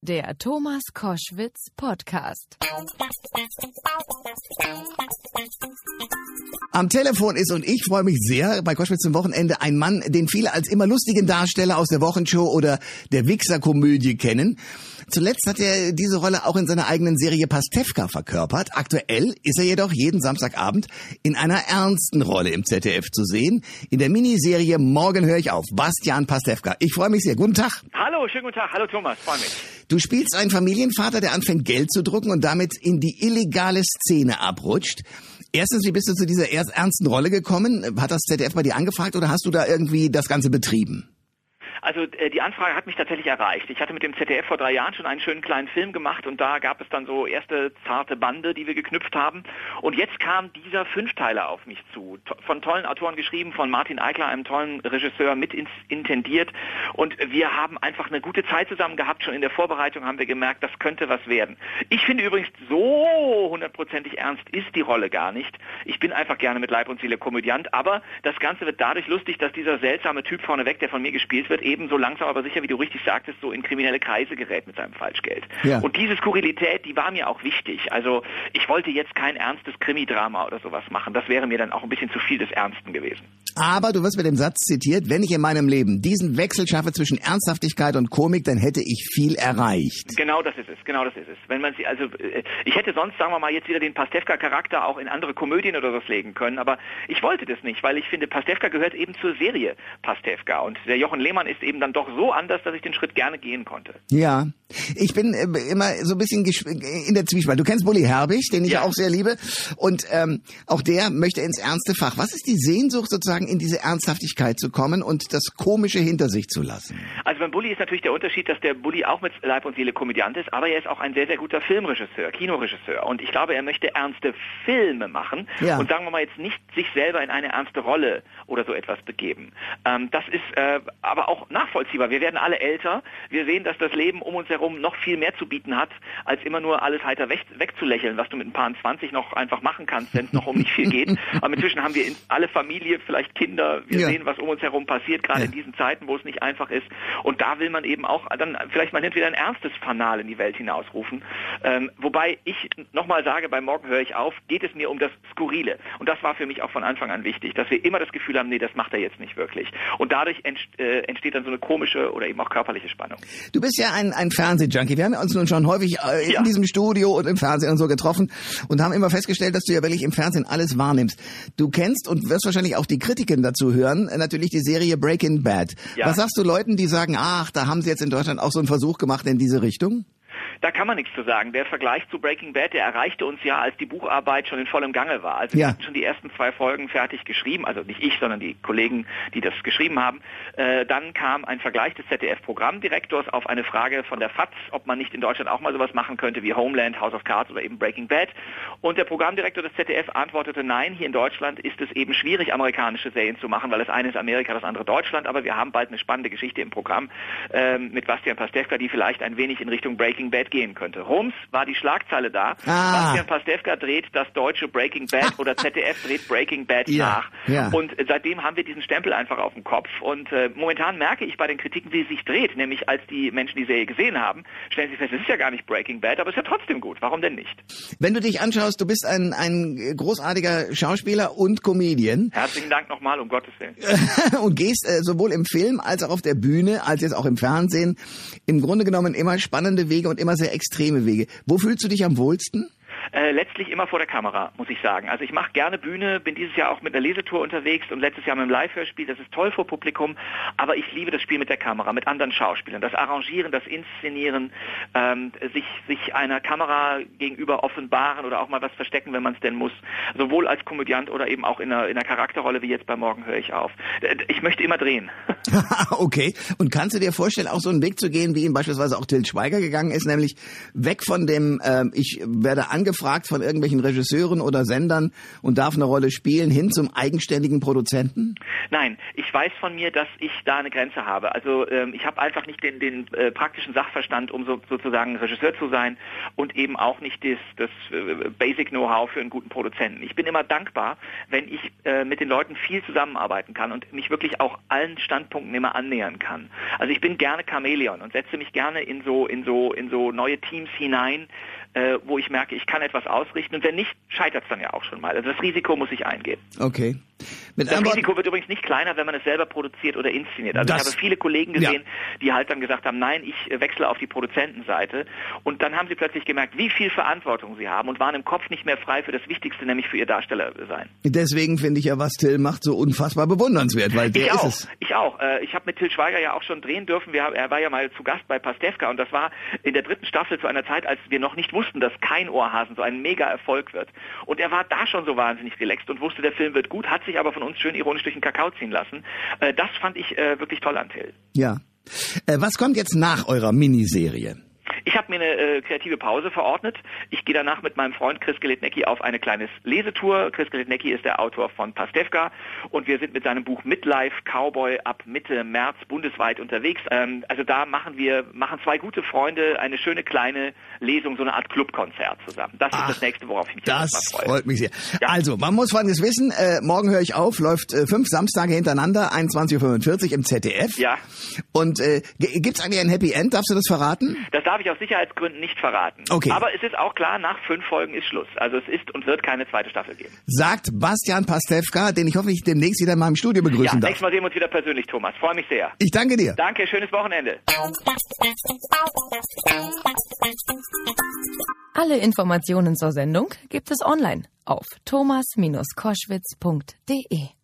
Der Thomas Koschwitz Podcast. Am Telefon ist und ich freue mich sehr bei Koschwitz zum Wochenende ein Mann, den viele als immer lustigen Darsteller aus der Wochenshow oder der Wichser-Komödie kennen. Zuletzt hat er diese Rolle auch in seiner eigenen Serie Pastewka verkörpert. Aktuell ist er jedoch jeden Samstagabend in einer ernsten Rolle im ZDF zu sehen. In der Miniserie Morgen höre ich auf. Bastian Pastewka. Ich freue mich sehr. Guten Tag. Hallo, schönen guten Tag. Hallo Thomas, freue mich. Du spielst einen Familienvater, der anfängt Geld zu drucken und damit in die illegale Szene abrutscht. Erstens, wie bist du zu dieser ernsten Rolle gekommen? Hat das ZDF bei dir angefragt oder hast du da irgendwie das Ganze betrieben? Also äh, die Anfrage hat mich tatsächlich erreicht. Ich hatte mit dem ZDF vor drei Jahren schon einen schönen kleinen Film gemacht und da gab es dann so erste zarte Bande, die wir geknüpft haben. Und jetzt kam dieser Fünfteiler auf mich zu. Von tollen Autoren geschrieben, von Martin Eichler, einem tollen Regisseur, mit intendiert. Und wir haben einfach eine gute Zeit zusammen gehabt. Schon in der Vorbereitung haben wir gemerkt, das könnte was werden. Ich finde übrigens, so hundertprozentig ernst ist die Rolle gar nicht. Ich bin einfach gerne mit Leib und Seele Komödiant, aber das Ganze wird dadurch lustig, dass dieser seltsame Typ vorneweg, der von mir gespielt wird, eben so langsam aber sicher, wie du richtig sagtest, so in kriminelle Kreise gerät mit seinem Falschgeld. Ja. Und diese Skurrilität, die war mir auch wichtig. Also ich wollte jetzt kein ernstes Krimidrama oder sowas machen. Das wäre mir dann auch ein bisschen zu viel des Ernsten gewesen. Aber du wirst mit dem Satz zitiert, wenn ich in meinem Leben diesen Wechsel schaffe zwischen Ernsthaftigkeit und Komik, dann hätte ich viel erreicht. Genau das ist es, genau das ist es. Wenn man sie, also äh, ich hätte sonst, sagen wir mal, jetzt wieder den Pastewka-Charakter auch in andere Komödien oder so legen können, aber ich wollte das nicht, weil ich finde, Pastewka gehört eben zur Serie Pastewka und der Jochen Lehmann ist eben dann doch so anders, dass ich den Schritt gerne gehen konnte. Ja, ich bin äh, immer so ein bisschen in der Zwiespalt. Du kennst Bully Herbig, den ich ja. auch sehr liebe und ähm, auch der möchte ins ernste Fach. Was ist die Sehnsucht sozusagen in diese Ernsthaftigkeit zu kommen und das Komische hinter sich zu lassen? Also beim Bully ist natürlich der Unterschied, dass der Bully auch mit Leib und Seele Komödiant ist, aber er ist auch ein sehr, sehr guter Filmregisseur, Kinoregisseur. Und ich glaube, er möchte ernste Filme machen ja. und sagen wir mal jetzt nicht sich selber in eine ernste Rolle oder so etwas begeben. Ähm, das ist äh, aber auch nachvollziehbar. Wir werden alle älter. Wir sehen, dass das Leben um uns herum noch viel mehr zu bieten hat, als immer nur alles heiter weg, wegzulächeln, was du mit ein paar 20 noch einfach machen kannst, wenn es noch um nicht viel geht. Aber inzwischen haben wir in alle Familie, vielleicht Kinder, wir ja. sehen, was um uns herum passiert, gerade ja. in diesen Zeiten, wo es nicht einfach ist. Und da will man eben auch dann vielleicht mal entweder ein ernstes Fanal in die Welt hinausrufen. Ähm, wobei ich nochmal sage, bei Morgen höre ich auf, geht es mir um das Skurrile. Und das war für mich auch von Anfang an wichtig, dass wir immer das Gefühl haben, nee, das macht er jetzt nicht wirklich. Und dadurch äh, entsteht dann so eine komische oder eben auch körperliche Spannung. Du bist ja ein, ein Fernsehjunkie. Wir haben uns nun schon häufig äh, in ja. diesem Studio und im Fernsehen und so getroffen und haben immer festgestellt, dass du ja wirklich im Fernsehen alles wahrnimmst. Du kennst und wirst wahrscheinlich auch die Kritiken dazu hören, äh, natürlich die Serie Breaking Bad. Ja. Was sagst du Leuten, die sagen, ach, da haben sie jetzt in Deutschland auch so einen Versuch gemacht in diese Richtung? Da kann man nichts zu sagen. Der Vergleich zu Breaking Bad, der erreichte uns ja, als die Bucharbeit schon in vollem Gange war. Also ja. wir hatten schon die ersten zwei Folgen fertig geschrieben, also nicht ich, sondern die Kollegen, die das geschrieben haben. Äh, dann kam ein Vergleich des ZDF-Programmdirektors auf eine Frage von der FAZ, ob man nicht in Deutschland auch mal sowas machen könnte wie Homeland, House of Cards oder eben Breaking Bad. Und der Programmdirektor des ZDF antwortete, nein, hier in Deutschland ist es eben schwierig, amerikanische Serien zu machen, weil das eine ist Amerika, das andere Deutschland, aber wir haben bald eine spannende Geschichte im Programm äh, mit Bastian Pastewka, die vielleicht ein wenig in Richtung Breaking Bad gehen könnte. Holmes war die Schlagzeile da. Ah. Bastian Pastewka dreht das deutsche Breaking Bad oder ZDF dreht Breaking Bad ja. nach. Ja. Und seitdem haben wir diesen Stempel einfach auf dem Kopf. Und äh, momentan merke ich bei den Kritiken, wie es sich dreht. Nämlich als die Menschen die Serie gesehen haben, stellen sie fest, es ist ja gar nicht Breaking Bad, aber es ist ja trotzdem gut. Warum denn nicht? Wenn du dich anschaust, du bist ein, ein großartiger Schauspieler und Comedian. Herzlichen Dank nochmal, um Gottes Willen. und gehst äh, sowohl im Film als auch auf der Bühne, als jetzt auch im Fernsehen, im Grunde genommen immer spannende Wege und immer sehr extreme Wege. Wo fühlst du dich am wohlsten? Äh, letztlich immer vor der Kamera, muss ich sagen. Also ich mache gerne Bühne, bin dieses Jahr auch mit einer Lesetour unterwegs und letztes Jahr mit einem Live-Hörspiel. Das ist toll vor Publikum, aber ich liebe das Spiel mit der Kamera, mit anderen Schauspielern. Das Arrangieren, das Inszenieren, ähm, sich, sich einer Kamera gegenüber offenbaren oder auch mal was verstecken, wenn man es denn muss. Sowohl als Komödiant oder eben auch in einer, in einer Charakterrolle wie jetzt bei Morgen höre ich auf. Ich möchte immer drehen. okay. Und kannst du dir vorstellen, auch so einen Weg zu gehen, wie ihn beispielsweise auch Till Schweiger gegangen ist, nämlich weg von dem, äh, ich werde angefragt, angefragt von irgendwelchen Regisseuren oder Sendern und darf eine Rolle spielen, hin zum eigenständigen Produzenten? Nein, ich weiß von mir, dass ich da eine Grenze habe. Also ähm, ich habe einfach nicht den, den äh, praktischen Sachverstand, um so, sozusagen Regisseur zu sein und eben auch nicht das, das äh, Basic Know-how für einen guten Produzenten. Ich bin immer dankbar, wenn ich äh, mit den Leuten viel zusammenarbeiten kann und mich wirklich auch allen Standpunkten immer annähern kann. Also ich bin gerne Chamäleon und setze mich gerne in so in so in so neue Teams hinein, äh, wo ich merke, ich kann etwas ausrichten. Und wenn nicht, scheitert es dann ja auch schon mal. Also das Risiko muss ich eingehen. Okay. Mit das Risiko wird übrigens nicht kleiner, wenn man es selber produziert oder inszeniert. Also ich habe viele Kollegen gesehen, ja. die halt dann gesagt haben, nein, ich äh, wechsle auf die Produzentenseite. Und dann haben sie plötzlich gemerkt, wie viel Verantwortung sie haben und waren im Kopf nicht mehr frei für das Wichtigste, nämlich für ihr Darsteller sein. Deswegen finde ich ja, was Till macht, so unfassbar bewundernswert, weil der ich ist auch, es. Ich auch. Äh, ich habe mit Till Schweiger ja auch schon drehen dürfen. Wir, er war ja mal zu Gast bei Pastewka und das war in der dritten Staffel zu einer Zeit, als wir noch nicht wussten, dass kein Ohrhasen so ein Mega-Erfolg wird. Und er war da schon so wahnsinnig relaxed und wusste, der Film wird gut, hat sich aber von uns schön ironisch durch den Kakao ziehen lassen. Äh, das fand ich äh, wirklich toll an Till. Ja. Äh, was kommt jetzt nach eurer Miniserie? Ich habe mir eine äh, kreative Pause verordnet. Ich gehe danach mit meinem Freund Chris Geletnecki auf eine kleine Lesetour. Chris Geletnecki ist der Autor von Pastewka und wir sind mit seinem Buch Midlife Cowboy ab Mitte März bundesweit unterwegs. Ähm, also da machen wir machen zwei gute Freunde eine schöne kleine Lesung, so eine Art Clubkonzert zusammen. Das Ach, ist das nächste, worauf ich mich das freue. freut mich sehr. Ja. Also, man muss folgendes wissen, äh, morgen höre ich auf, läuft äh, fünf Samstage hintereinander, 21.45 Uhr im ZDF. Ja. Und äh, gibt's eigentlich ein Happy End? Darfst du das verraten? Das darf ich aus Sicherheitsgründen nicht verraten. Okay. Aber es ist auch klar, nach fünf Folgen ist Schluss. Also es ist und wird keine zweite Staffel geben. Sagt Bastian Pastewka, den ich hoffentlich demnächst wieder in meinem Studio begrüßen ja, darf. nächstes Mal sehen wir uns wieder persönlich, Thomas. Freue mich sehr. Ich danke dir. Danke, schönes Wochenende. Alle Informationen zur Sendung gibt es online auf thomas-koschwitz.de.